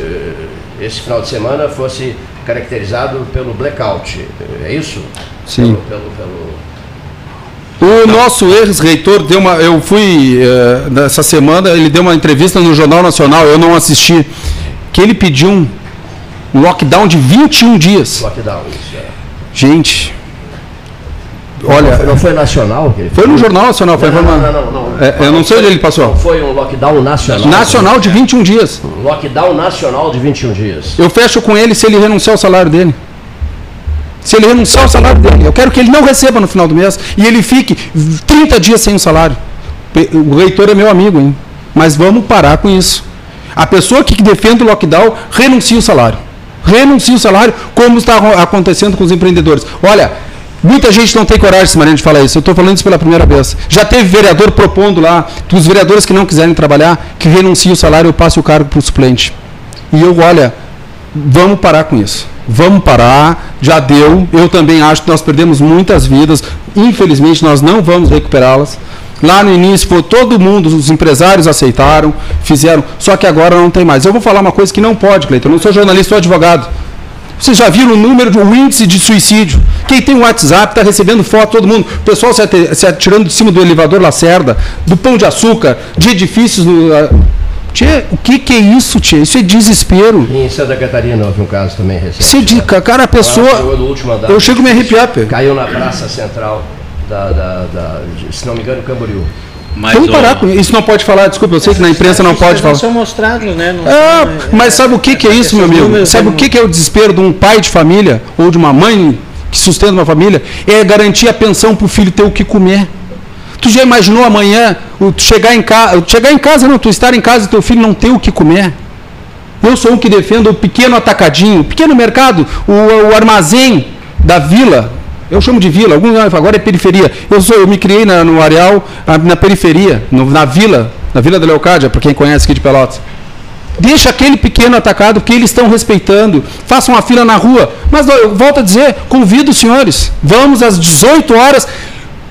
é, esse final de semana fosse caracterizado pelo blackout. É isso? Sim. Pelo, pelo, pelo... O nosso ex-reitor deu uma. Eu fui uh, nessa semana, ele deu uma entrevista no Jornal Nacional, eu não assisti, que ele pediu um lockdown de 21 dias. Lockdown, isso é. Gente. Olha, não foi, nacional? foi no Jornal Nacional. Foi não, não, não, não. É, eu não sei onde ele passou. Foi um lockdown nacional. Nacional de 21 dias. Lockdown nacional de 21 dias. Eu fecho com ele se ele renunciar ao salário dele se ele renunciar ao salário dele. Eu quero que ele não receba no final do mês e ele fique 30 dias sem o salário. O reitor é meu amigo, hein? Mas vamos parar com isso. A pessoa que defende o lockdown renuncia o salário. Renuncia o salário, como está acontecendo com os empreendedores. Olha, muita gente não tem coragem, Mariana, de falar isso. Eu estou falando isso pela primeira vez. Já teve vereador propondo lá, os vereadores que não quiserem trabalhar, que renunciem o salário e passe o cargo para o suplente. E eu, olha, vamos parar com isso vamos parar, já deu. Eu também acho que nós perdemos muitas vidas, infelizmente nós não vamos recuperá-las. Lá no início foi todo mundo, os empresários aceitaram, fizeram, só que agora não tem mais. Eu vou falar uma coisa que não pode, Cleiton. Eu não sou jornalista, sou advogado. Vocês já viram o número, o índice de suicídio? Quem tem o WhatsApp está recebendo foto, todo mundo. O pessoal se atirando de cima do elevador Lacerda, do pão de açúcar, de edifícios no, Tchê, o que, que é isso, Tchê? Isso é desespero. Em Santa Catarina houve um caso também recente. Isso é né? Cara, a pessoa. Andar, eu chego a me arrepiar, Pedro. Caiu na praça central da, da, da, se não me engano, Camboriú. Mas Vamos parar com isso. não pode falar, desculpa, eu sei que na imprensa não pode falar. são mostrados, né? Não é, são, mas sabe o que, que é isso, meu amigo? Sabe o que, que é o desespero de um pai de família ou de uma mãe que sustenta uma família? É garantir a pensão para o filho ter o que comer. Tu já imaginou amanhã chegar em casa, chegar em casa não, tu estar em casa e teu filho não ter o que comer? Eu sou um que defendo o pequeno atacadinho, o pequeno mercado, o, o armazém da vila. Eu chamo de vila, alguns agora é periferia. Eu sou, eu me criei na, no areal, na, na periferia, no, na vila, na vila da Leocádia, para quem conhece aqui de Pelotas. Deixa aquele pequeno atacado que eles estão respeitando. Façam uma fila na rua. Mas eu volto a dizer, convido os senhores, vamos às 18 horas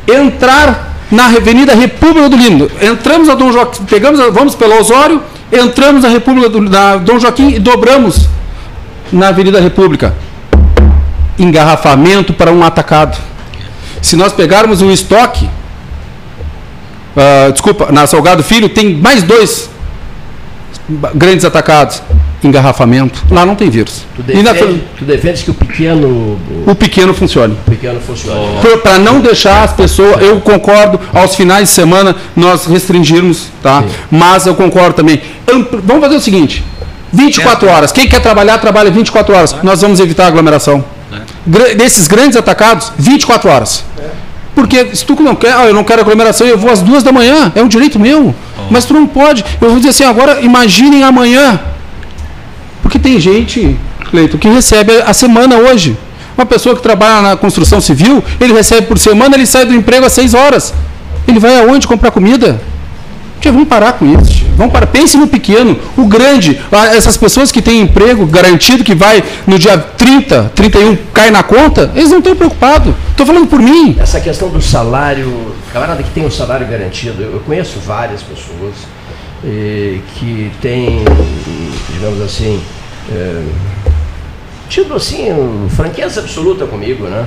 entrar na Avenida República do Lindo. Entramos a Dom Joaquim, pegamos, a, vamos pelo Osório, entramos na República do na Dom Joaquim e dobramos na Avenida República. Engarrafamento para um atacado. Se nós pegarmos o estoque, uh, desculpa, na Salgado Filho tem mais dois grandes atacados. Engarrafamento. Lá não tem vírus. Tu E na- defende, tu defendes que o pequeno, o o pequeno funcione. pequeno funciona. Para não deixar as pessoas, eu concordo, aos finais de semana nós restringirmos, tá? Mas eu concordo também. ampli- Vamos fazer o seguinte: 24 horas. Quem quer trabalhar, trabalha 24 horas. Nós vamos evitar a aglomeração. Gra- Desses grandes atacados, 24 horas. Porque se tu não quer, ah, eu não quero aglomeração, eu vou às duas da manhã, é um direito meu. Mas tu não pode. Eu vou dizer assim, agora imaginem amanhã. Porque tem gente, Cleito, que recebe a semana hoje. Uma pessoa que trabalha na construção civil, ele recebe por semana, ele sai do emprego às seis horas. Ele vai aonde comprar comida? Tia, vamos parar com isso. tia. Vamos parar. Pense no pequeno, o grande. Ah, Essas pessoas que têm emprego garantido, que vai no dia 30, 31, cai na conta, eles não estão preocupados. Estou falando por mim. Essa questão do salário, camarada que tem um salário garantido, eu eu conheço várias pessoas eh, que têm, digamos assim, eh, tido assim, franqueza absoluta comigo, né?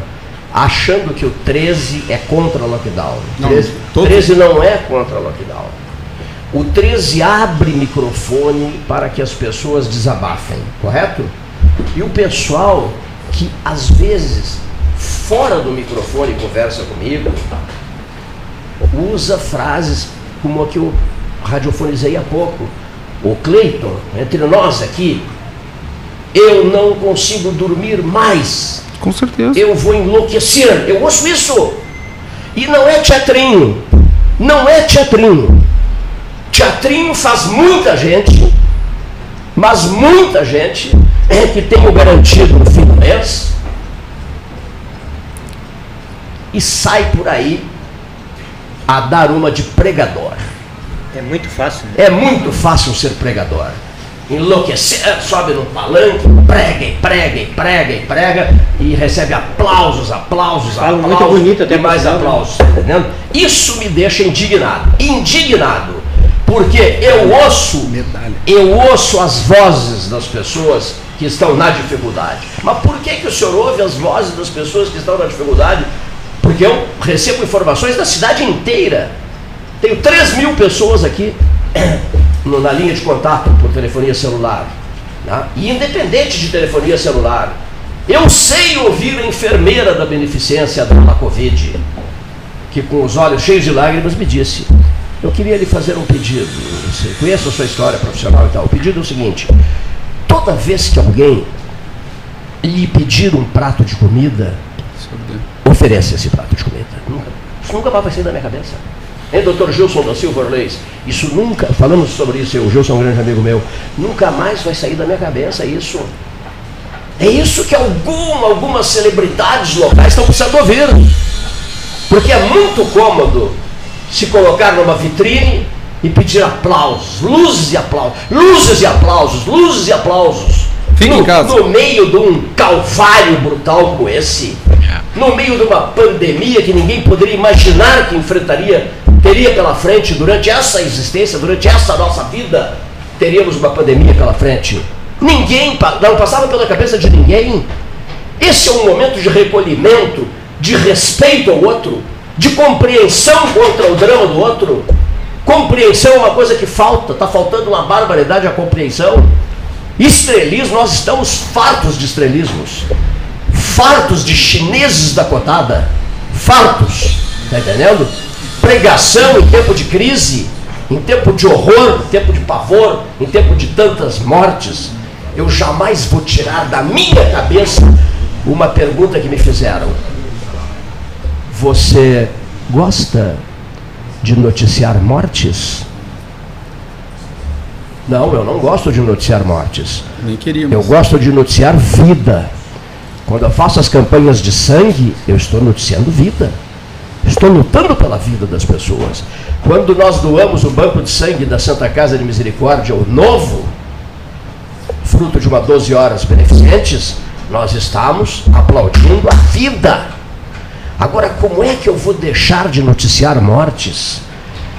Achando que o 13 é contra o lockdown. Não, 13, todos- 13 não é contra o lockdown. O 13 abre microfone para que as pessoas desabafem, correto? E o pessoal que às vezes fora do microfone conversa comigo usa frases como a que eu radiofonizei há pouco. O Cleiton, entre nós aqui, eu não consigo dormir mais Com certeza. eu vou enlouquecer. Eu ouço isso. E não é teatrinho. Não é teatrinho. Teatrinho faz muita gente, mas muita gente é que tem o garantido no fim do mês e sai por aí a dar uma de pregador. É muito fácil. Né? É muito fácil ser pregador. Enlouquecer, sobe no palanque, prega e prega e prega e prega e recebe aplausos, aplausos, Fala aplausos. muito bonito até e mais né? aplausos, tá entendendo? Isso me deixa indignado. Indignado. Porque eu ouço, eu ouço as vozes das pessoas que estão na dificuldade. Mas por que, que o senhor ouve as vozes das pessoas que estão na dificuldade? Porque eu recebo informações da cidade inteira. Tenho 3 mil pessoas aqui no- na linha de contato por telefonia celular. né? E independente de telefonia celular, eu sei ouvir a enfermeira da beneficência da Covid, que com os olhos cheios de lágrimas me disse: Eu queria lhe fazer um pedido. Você conhece a sua história profissional e tal. O pedido é o seguinte: toda vez que alguém lhe pedir um prato de comida, ofereça esse prato de comida. Nunca. Isso nunca vai sair da minha cabeça. Hein, doutor Gilson da Silva Orleis? Isso nunca, falamos sobre isso, o Gilson é um grande amigo meu, nunca mais vai sair da minha cabeça isso. É isso que alguma, algumas celebridades locais estão precisando ouvir. Porque é muito cômodo se colocar numa vitrine e pedir aplausos, luzes e aplausos, luzes e aplausos, luzes e aplausos. Fica em no, casa. no meio de um calvário brutal como esse, no meio de uma pandemia que ninguém poderia imaginar que enfrentaria, teria pela frente durante essa existência, durante essa nossa vida, teríamos uma pandemia pela frente. Ninguém, não passava pela cabeça de ninguém. Esse é um momento de recolhimento, de respeito ao outro, de compreensão contra o drama do outro. Compreensão é uma coisa que falta, está faltando uma barbaridade a compreensão. Estrelismo, nós estamos fartos de estrelismos, fartos de chineses da cotada, fartos, tá entendendo? Pregação em tempo de crise, em tempo de horror, em tempo de pavor, em tempo de tantas mortes. Eu jamais vou tirar da minha cabeça uma pergunta que me fizeram. Você gosta de noticiar mortes? Não, eu não gosto de noticiar mortes. Nem queríamos. Eu gosto de noticiar vida. Quando eu faço as campanhas de sangue, eu estou noticiando vida. Estou lutando pela vida das pessoas. Quando nós doamos o banco de sangue da Santa Casa de Misericórdia, o novo, fruto de uma 12 horas beneficentes, nós estamos aplaudindo a vida. Agora, como é que eu vou deixar de noticiar mortes?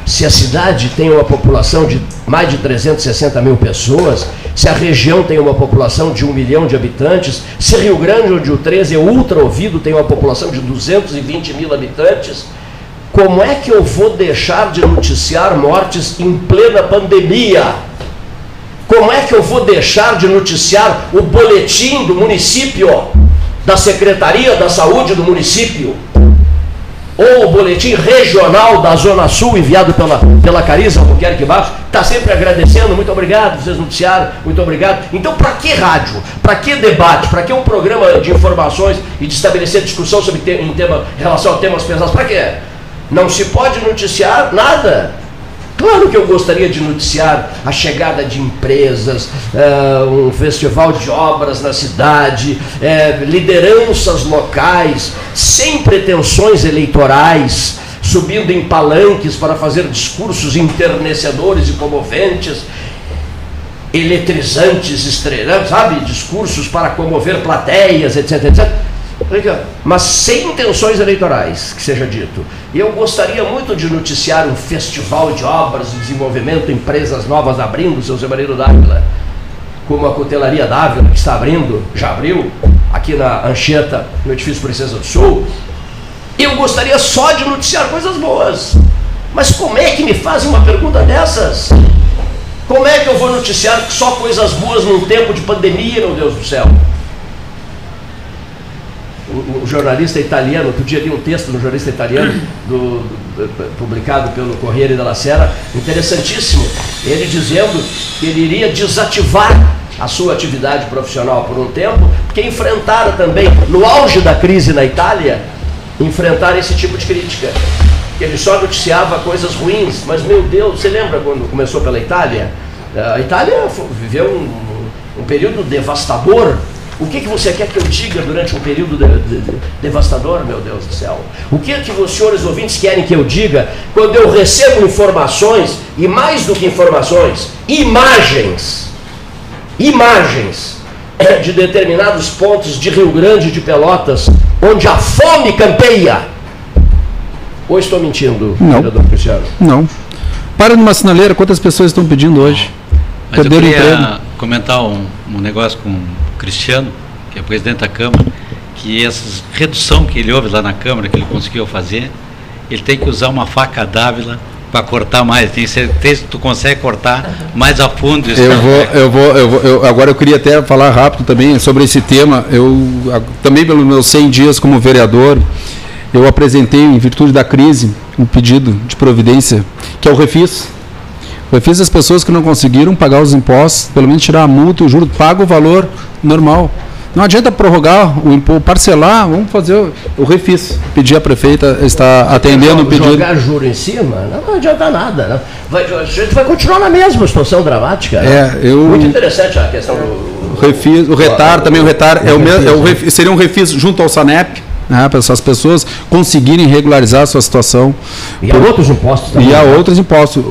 Se a cidade tem uma população de mais de 360 mil pessoas, se a região tem uma população de um milhão de habitantes, se Rio Grande, onde o 13 é ultra ouvido, tem uma população de 220 mil habitantes, como é que eu vou deixar de noticiar mortes em plena pandemia? Como é que eu vou deixar de noticiar o boletim do município, da Secretaria da Saúde do município? Ou o boletim regional da Zona Sul, enviado pela, pela Cariza Albuquerque Barros, está sempre agradecendo, muito obrigado, vocês noticiaram, muito obrigado. Então, para que rádio? Para que debate? Para que um programa de informações e de estabelecer discussão sobre te, em, tema, em relação a temas pesados? Para quê? Não se pode noticiar nada. Claro que eu gostaria de noticiar a chegada de empresas, uh, um festival de obras na cidade, uh, lideranças locais, sem pretensões eleitorais, subindo em palanques para fazer discursos enternecedores e comoventes, eletrizantes, estrelantes, sabe? Discursos para comover plateias, etc, etc. Mas sem intenções eleitorais, que seja dito. Eu gostaria muito de noticiar um festival de obras de desenvolvimento, empresas novas abrindo, seu Zé Marido Dávila, como a Cutelaria Dávila, que está abrindo, já abriu, aqui na Anchieta, no edifício Princesa do Sul. Eu gostaria só de noticiar coisas boas. Mas como é que me fazem uma pergunta dessas? Como é que eu vou noticiar só coisas boas num tempo de pandemia, meu Deus do céu? O, jornalista italiano, outro dia li um texto no jornalista italiano, do, do, publicado pelo Corriere della Sera, interessantíssimo, ele dizendo que ele iria desativar a sua atividade profissional por um tempo, porque enfrentara também, no auge da crise na Itália, enfrentar esse tipo de crítica. Ele só noticiava coisas ruins, mas meu Deus, você lembra quando começou pela Itália? A Itália viveu um, um período devastador o que, que você quer que eu diga durante um período de, de, de, devastador, meu Deus do céu? O que, que os senhores ouvintes querem que eu diga quando eu recebo informações, e mais do que informações, imagens, imagens de determinados pontos de Rio Grande de Pelotas, onde a fome campeia? Ou estou mentindo, Não. vereador Cristiano? Não. Para numa sinaleira, quantas pessoas estão pedindo hoje? Mas eu queria emprego? comentar um, um negócio com Cristiano, que é presidente da Câmara, que essa redução que ele houve lá na Câmara, que ele conseguiu fazer, ele tem que usar uma faca dávila para cortar mais. Tem certeza que tu consegue cortar mais a fundo isso. Eu vou, eu vou, eu vou eu, agora eu queria até falar rápido também sobre esse tema. Eu também pelos meus 100 dias como vereador, eu apresentei em virtude da crise um pedido de providência, que é o refis eu fiz as pessoas que não conseguiram pagar os impostos, pelo menos tirar a multa, o juro, paga o valor normal. Não adianta prorrogar o imposto, parcelar, vamos fazer o, o refis. Pedir a prefeita está atendendo o pedido. Jogar juro em cima, não, não adianta nada. Né? Vai, a gente vai continuar na mesma situação dramática. Né? É, eu, Muito interessante a questão do. O refis, o retar, o, também o retar, é o, refis, é o refis, seria um refis junto ao SANEP né, para essas pessoas conseguirem regularizar a sua situação. E há outros impostos também. E há né? outros impostos.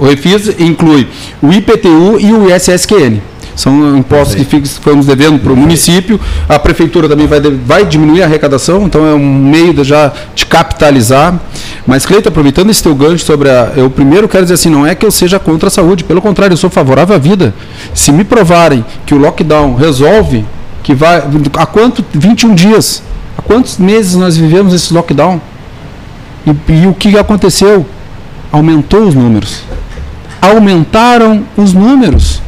O refis inclui o IPTU e o ISSQN. São impostos que ficamos devendo para o município. A prefeitura também vai, vai diminuir a arrecadação, então é um meio de já de capitalizar. Mas, Cleito, aproveitando esse teu gancho sobre a. Eu primeiro quero dizer assim, não é que eu seja contra a saúde, pelo contrário, eu sou favorável à vida. Se me provarem que o lockdown resolve, que vai. Há quanto? 21 dias. Há quantos meses nós vivemos esse lockdown? E, e o que aconteceu? Aumentou os números aumentaram os números.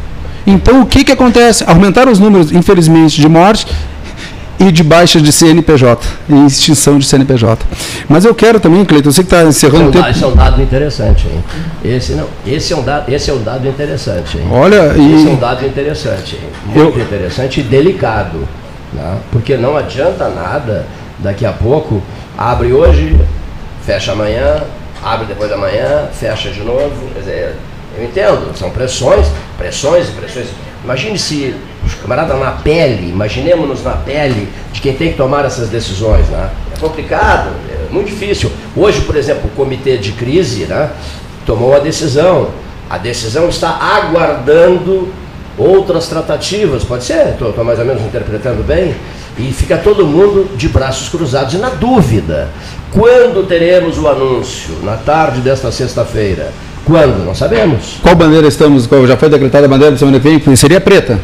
Então o que, que acontece? Aumentaram os números, infelizmente, de morte e de baixa de CNPJ, e extinção de CNPJ. Mas eu quero também, Cleiton, você que está encerrando esse é, um, tempo... esse é um dado interessante, hein? Esse, não, esse, é, um dado, esse é um dado interessante, hein? Olha, e... Esse é um dado interessante, hein? Muito eu... interessante e delicado. Né? Porque não adianta nada, daqui a pouco, abre hoje, fecha amanhã, abre depois da manhã, fecha de novo. Quer dizer, eu entendo, são pressões, pressões e pressões. Imagine se os camaradas na pele, imaginemos-nos na pele de quem tem que tomar essas decisões. Né? É complicado, é muito difícil. Hoje, por exemplo, o comitê de crise né, tomou a decisão. A decisão está aguardando outras tratativas, pode ser, estou mais ou menos interpretando bem, e fica todo mundo de braços cruzados e na dúvida. Quando teremos o anúncio? Na tarde desta sexta-feira quando? Não sabemos. Qual bandeira estamos? Qual, já foi decretada a bandeira da semana que vem? Seria preta?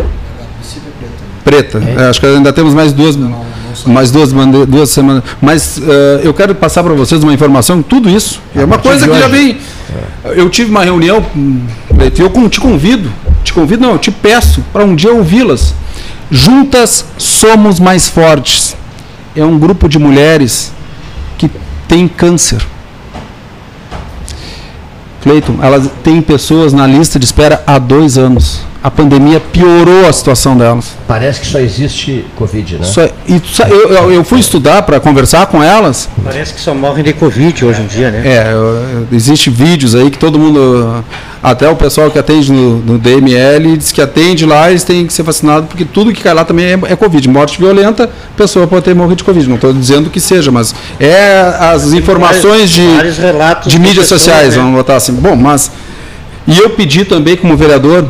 Preta. É. É, acho que ainda temos mais duas, não, não mais duas, duas semanas. Mas uh, eu quero passar para vocês uma informação. Tudo isso é uma coisa que já vem Eu tive uma reunião, hum, eu te convido, te convido, não, eu te peço para um dia ouvi-las. Juntas somos mais fortes. É um grupo de mulheres que tem câncer. Cleiton, elas têm pessoas na lista de espera há dois anos a pandemia piorou a situação delas. Parece que só existe Covid, né? Só, e, eu, eu, eu, fui estudar para conversar com elas. Parece que só morrem de Covid hoje em dia, né? É, existe vídeos aí que todo mundo, até o pessoal que atende no, no DML, diz que atende lá, eles têm que ser vacinados, porque tudo que cai lá também é, é Covid. Morte violenta, a pessoa pode ter morrido de Covid. Não estou dizendo que seja, mas é as informações de, de mídias sociais, né? vamos botar assim. Bom, mas. E eu pedi também, como vereador,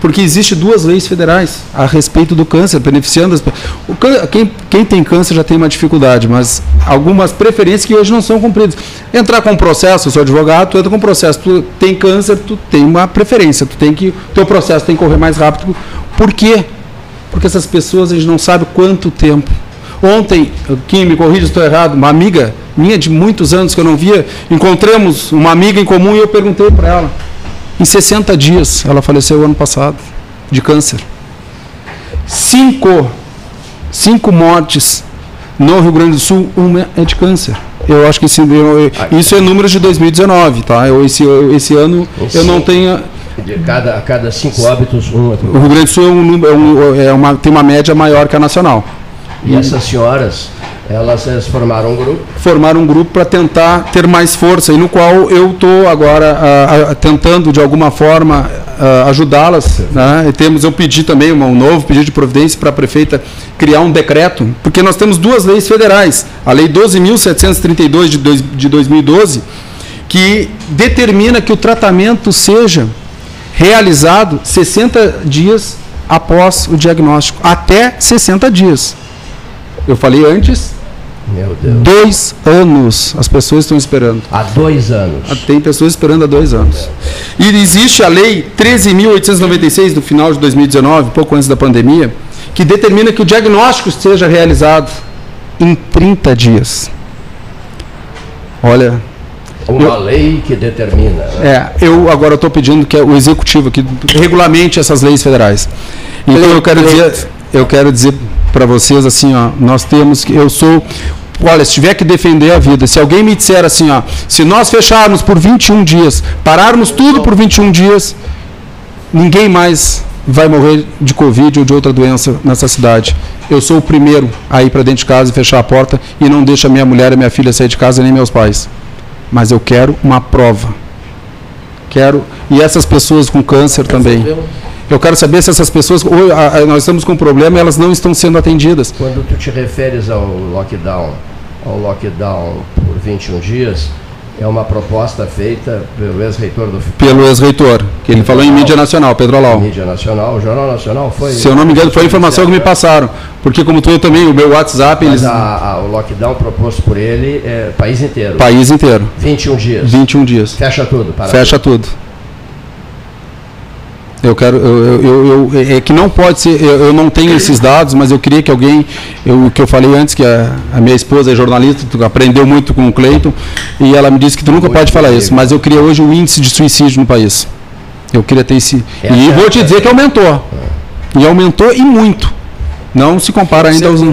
porque existe duas leis federais a respeito do câncer, beneficiando as, o, quem, quem tem câncer já tem uma dificuldade, mas algumas preferências que hoje não são cumpridas. Entrar com um processo, eu sou advogado, tu entra com um processo, tu tem câncer, tu tem uma preferência, tu tem que teu processo tem que correr mais rápido. Por quê? Porque essas pessoas a gente não sabe quanto tempo. Ontem, quem me corrija se estou errado, uma amiga minha de muitos anos que eu não via, encontramos uma amiga em comum e eu perguntei para ela em 60 dias, ela faleceu ano passado de câncer. Cinco, cinco mortes no Rio Grande do Sul, uma é de câncer. Eu acho que esse, eu, isso é números de 2019, tá? Eu, esse, esse ano eu não tenho. De cada, a cada cinco óbitos, um. O Rio Grande do Sul é um, é, um, é uma, tem uma média maior que a nacional. E essas senhoras elas, formaram um grupo? Formaram um grupo para tentar ter mais força, e no qual eu estou agora uh, uh, tentando, de alguma forma, ajudá-las. Né? E temos, eu pedi também um novo pedido de providência para a prefeita criar um decreto, porque nós temos duas leis federais. A Lei 12.732 de, dois, de 2012, que determina que o tratamento seja realizado 60 dias após o diagnóstico, até 60 dias. Eu falei antes. Meu Deus. Dois anos as pessoas estão esperando. Há dois anos. Tem pessoas esperando há dois anos. E existe a lei 13.896 do final de 2019, pouco antes da pandemia, que determina que o diagnóstico seja realizado em 30 dias. Olha, uma eu, lei que determina. Né? É, eu agora estou pedindo que o executivo que regulamente essas leis federais. Então eu quero dizer, eu quero dizer para vocês assim, ó, nós temos que eu sou Olha, se tiver que defender a vida, se alguém me disser assim, ó, se nós fecharmos por 21 dias, pararmos tudo por 21 dias, ninguém mais vai morrer de Covid ou de outra doença nessa cidade. Eu sou o primeiro a ir para dentro de casa e fechar a porta e não deixo a minha mulher e minha filha sair de casa, nem meus pais. Mas eu quero uma prova. Quero. E essas pessoas com câncer também. Eu quero saber se essas pessoas, ou, a, a, nós estamos com um problema e elas não estão sendo atendidas. Quando tu te referes ao lockdown, ao lockdown por 21 dias, é uma proposta feita pelo ex-reitor do Pelo ex-reitor, que ele Pedro falou em mídia nacional, Pedro Alau. Mídia nacional, o Jornal Nacional foi. Se eu não me engano, foi a informação que me passaram. Porque, como tu também, o meu WhatsApp. Mas eles... a, a, o lockdown proposto por ele é país inteiro. País inteiro. 21 dias. 21 dias. Fecha tudo. Fecha tudo. tudo. Eu quero, eu, eu, eu, é que não pode ser, eu, eu, não tenho esses dados, mas eu queria que alguém, o que eu falei antes, que a, a, minha esposa é jornalista, aprendeu muito com o Cleiton, e ela me disse que tu nunca muito pode falar isso, mas eu queria hoje o índice de suicídio no país. Eu queria ter esse. É e vou te dizer que aumentou. É. E aumentou e muito. Não se compara ainda aos. É.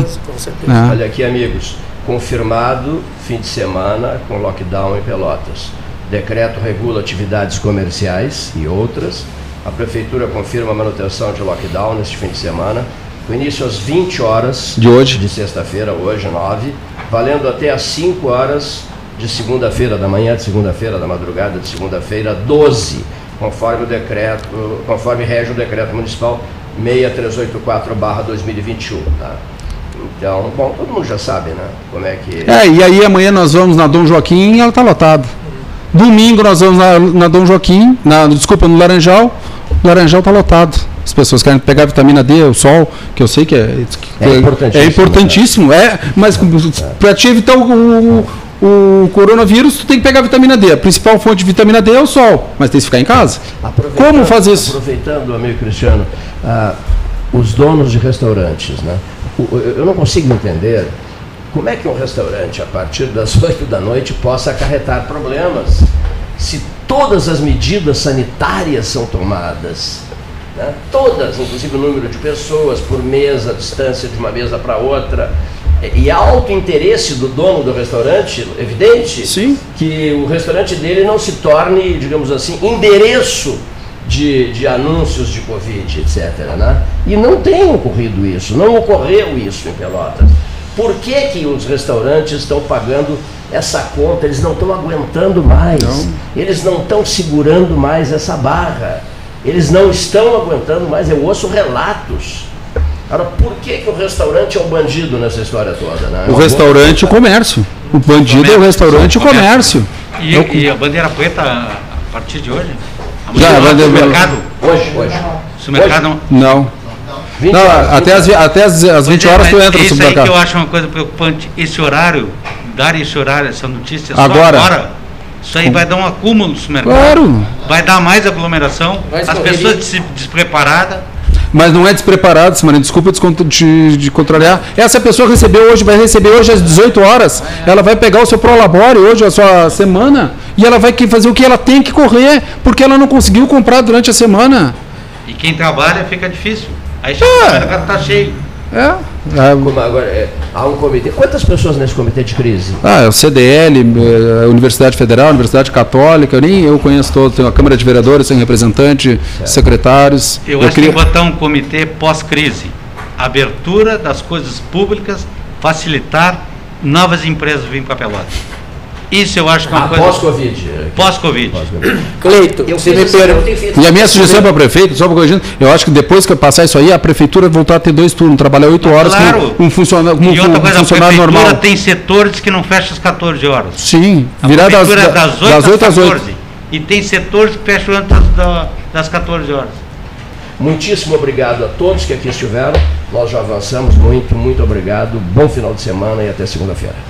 Olha aqui, amigos. Confirmado fim de semana com lockdown em Pelotas. Decreto regula atividades comerciais e outras a Prefeitura confirma a manutenção de lockdown neste fim de semana, com início às 20 horas de hoje, de sexta-feira, hoje 9, valendo até às 5 horas de segunda-feira, da manhã de segunda-feira, da madrugada de segunda-feira, 12, conforme o decreto, conforme rege o decreto municipal 6384/2021, tá? Então, bom, todo mundo já sabe, né? Como é que. É, e aí amanhã nós vamos na Dom Joaquim ela está lotada. Domingo nós vamos na, na Dom Joaquim, na, desculpa, no Laranjal. O Laranjal está lotado. As pessoas querem pegar vitamina D, o sol, que eu sei que é, que é, importantíssimo, é importantíssimo. É, mas para te evitar o, o, o, coronavírus, tu tem que pegar vitamina D. A principal fonte de vitamina D é o sol, mas tem que ficar em casa. Como fazer isso? Aproveitando, amigo Cristiano, ah, os donos de restaurantes, né? eu não consigo entender como é que um restaurante, a partir das 8 da noite, possa acarretar problemas? se todas as medidas sanitárias são tomadas, né? todas, inclusive o número de pessoas por mesa, a distância de uma mesa para outra, e alto interesse do dono do restaurante, evidente, Sim. que o restaurante dele não se torne, digamos assim, endereço de, de anúncios de Covid, etc. Né? E não tem ocorrido isso, não ocorreu isso em Pelotas. Por que, que os restaurantes estão pagando essa conta? Eles não estão aguentando mais, Não. eles não estão segurando mais essa barra, eles não estão aguentando mais. Eu ouço relatos. Agora, por que, que o restaurante é um bandido nessa história toda? Né? O restaurante e o comércio. O bandido é o restaurante e o comércio. E, É o- e a bandeira preta a partir de hoje? Já, a bandeira- no mercado? Hoje, hoje. Se o mercado não. Não. 20 Não, horas, até 20 as, até as, as 20 horas tu Mas entra no Isso aí que eu supermercado. acho uma coisa preocupante. Esse horário, dar esse horário, essa notícia só Agora. agora. Isso aí vai dar um acúmulo no supermercado. Claro. Vai dar mais aglomeração. As pessoas des- despreparadas. Mas não é despreparado, Simarina. Desculpa descont- de, de contrariar. Essa pessoa recebeu hoje, vai receber hoje às 18 horas. Ela vai pegar o seu prolabore hoje, a sua semana, e ela vai que- fazer o que ela tem que correr, porque ela não conseguiu comprar durante a semana. E quem trabalha fica difícil. Aí chega É. o mercado tá cheio. É. é Como agora, é, há um comitê. Quantas pessoas nesse comitê de crise? ah, é o CDL, eh, Universidade Federal, Universidade Católica, nem eu conheço todos. Tem a Câmara de Vereadores, tem representante, secretários. Eu, acho que tem que botar um comitê pós-crise. Abertura das coisas públicas, facilitar novas empresas virem para Pelotas. Isso eu acho que é uma Após coisa. Covid. Pós-Covid. Cleito, Eu se me eu permite. E a minha sugestão para o prefeito, só para corrigindo, eu acho que depois que passar isso aí, a prefeitura voltar a ter dois turnos, trabalhar oito horas Claro. com um funcionário, com E outra um coisa, a funcionário normal. tem setores que não fecham às 14 horas. Sim, A virar das, prefeitura é das, das 8 das 8 às às 8. 14. E tem setores que fecham antes da- das 14 horas. Muitíssimo obrigado a todos que aqui estiveram. Nós já avançamos muito, muito obrigado. Bom final de semana e até segunda-feira.